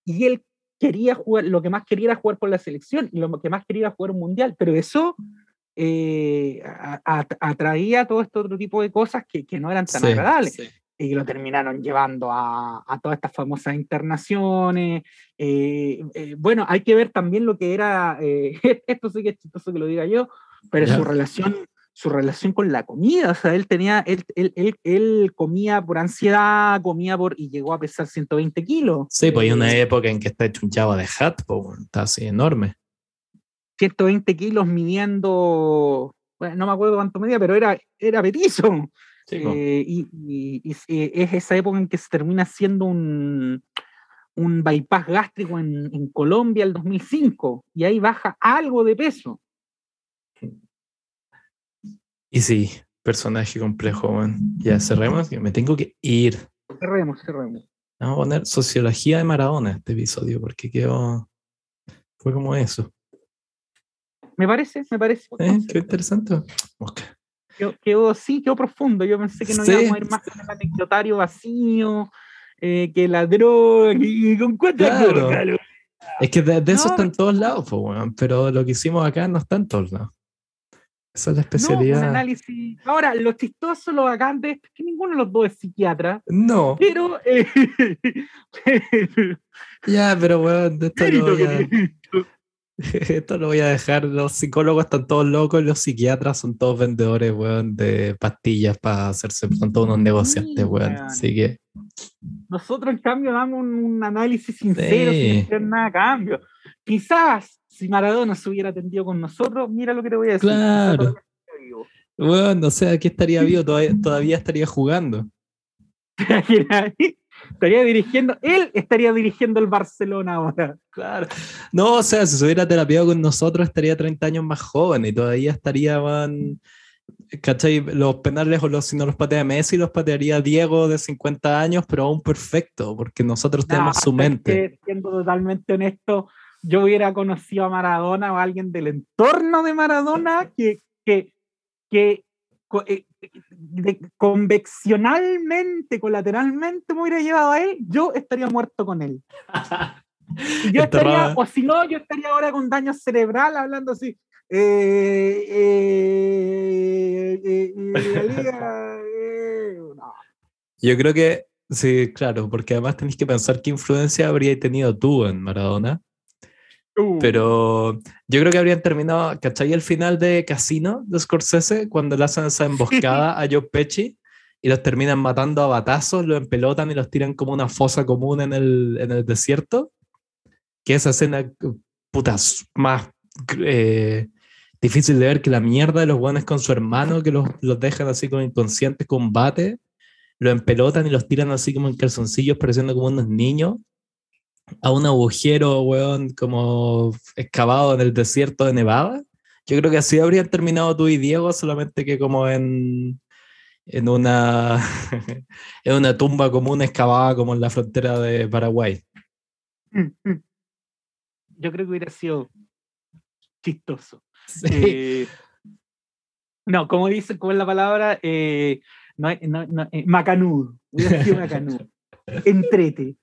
Y él quería jugar, lo que más quería era jugar por la selección y lo que más quería era jugar un mundial. Pero eso eh, atraía todo este otro tipo de cosas que, que no eran tan agradables. Y lo terminaron llevando a, a todas estas famosas internaciones. Eh, eh, bueno, hay que ver también lo que era, esto sí que es chistoso que lo diga yo, pero su relación, su relación con la comida, o sea, él tenía, él, él, él, él, comía por ansiedad, comía por, y llegó a pesar 120 kilos. Sí, pues hay una eh, época en que está hecho un chavo de hat, pues, está así enorme. 120 kilos midiendo, bueno, no me acuerdo cuánto medía, pero era, era petizo. eh, y, y, y, es esa época en que se termina haciendo un, un bypass gástrico en, en Colombia el 2005, y ahí baja algo de peso. Y sí, personaje complejo, man. Ya cerremos, que me tengo que ir. Cerremos, cerremos. Vamos a poner sociología de Maradona este episodio, porque quedó. Fue como eso. Me parece, me parece. ¿Eh? Qué interesante. Quedó, sí, quedó profundo. Yo pensé que no íbamos a ir más con el anecdotario vacío, eh, que la droga, y con cuántas claro. Es que de, eso está en todos lados, pero lo que hicimos acá no está en todos lados. Esa es la No, un especialidad. análisis. Ahora, lo chistoso, lo bacán de esto es que ninguno de los dos es psiquiatra, No, pero. eh, ya, pero weón, esto lo, mérito voy que a, tiene esto. lo voy a dejar. Los psicólogos están todos locos, los psiquiatras son todos vendedores, weón, de pastillas para hacerse, son todos unos negociantes, weón. Así que, Nosotros, en cambio, damos un, análisis sincero Sí. sin esperar nada a cambio. Quizás si Maradona se hubiera atendido con nosotros, mira lo que te voy a decir. Claro. weón, o sea, aquí estaría vivo, todavía, todavía estaría jugando. estaría dirigiendo, él estaría dirigiendo el Barcelona ahora. Claro. No, o sea, si se hubiera terapiado con nosotros, estaría 30 años más joven y todavía estaría, ¿cachai? Los penales o los, si no los patea Messi, los patearía Diego de 50 años, pero aún perfecto, porque nosotros tenemos Nah, su es mente. siendo totalmente honesto, yo hubiera conocido a Maradona o a alguien del entorno de Maradona que, que, que eh, conveccionalmente, colateralmente me hubiera llevado a él, yo estaría muerto con él. Yo estaría, Enterrada. o si no, yo estaría ahora con daño cerebral hablando así. Eh, eh, eh, eh, eh, no. Yo creo que, sí, claro, porque además tenéis que pensar qué influencia habríais tenido tú en Maradona. Uh, Pero yo creo que habrían terminado, ¿cachai? El final de Casino de Scorsese, cuando le hacen esa emboscada a Joe Pesci y los terminan matando a batazos, los empelotan y los tiran como una fosa común en el, en el desierto. Que esa escena, putas, más eh, difícil de ver que la mierda de los guanes con su hermano, que los, los dejan así como inconscientes con bate, los empelotan y los tiran así como en calzoncillos, pareciendo como unos niños a un agujero, weón, como excavado en el desierto de Nevada. Yo creo que así habrían terminado tú y Diego, solamente que como en, en una en una tumba común excavada como en la frontera de Paraguay. Yo creo que hubiera sido chistoso. Sí. Eh, no, como dice, como es la palabra, eh, no, no, no, eh, macanudo. Hubiera sido macanudo. Entrete.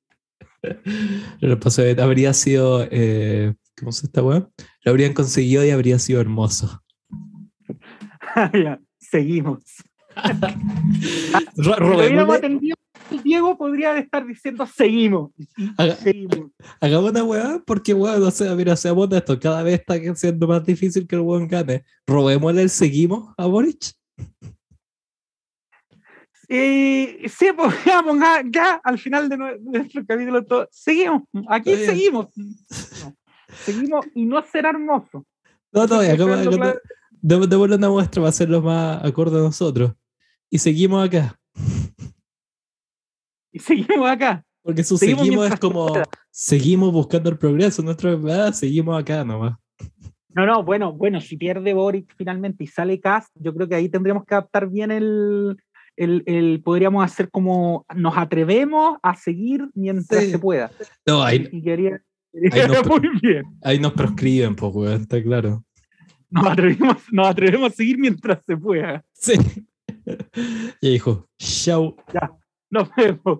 Pero pasó, habría sido, eh, ¿cómo se esta weón? Lo habrían conseguido y habría sido hermoso. Ya, Seguimos. Si lo hubiéramos atendido, Diego podría estar diciendo seguimos. Haga- seguimos. Hagamos una weá, porque weón, o sea, mira, seamos honestos, cada vez está siendo más difícil que el weón gane. Robémosle el seguimos a Boric. Eh, sí, pues ya, ponga- ya al final de nue- de nuestro capítulo todo, seguimos, aquí seguimos. No, seguimos y no será hermoso. No, hagamos- dé- démosle una muestra para hacerlo más acorde a nosotros. Y seguimos acá. Y seguimos acá. Porque su Seguimos seguimos, es como, pueda. seguimos buscando el progreso. Nuestra verdad, seguimos acá nomás. No, no, bueno, bueno, si pierde Boric finalmente y sale Cast, yo creo que ahí tendríamos que adaptar bien el, el, el- podríamos hacer como nos atrevemos a seguir mientras Sí. se pueda. No, ahí, Y Ahí nos- muy bien. ahí nos proscriben, pues, weón, está claro. Nos atrevemos, nos atrevemos a seguir mientras se pueda. Sí. Y dijo, chau. Nos vemos.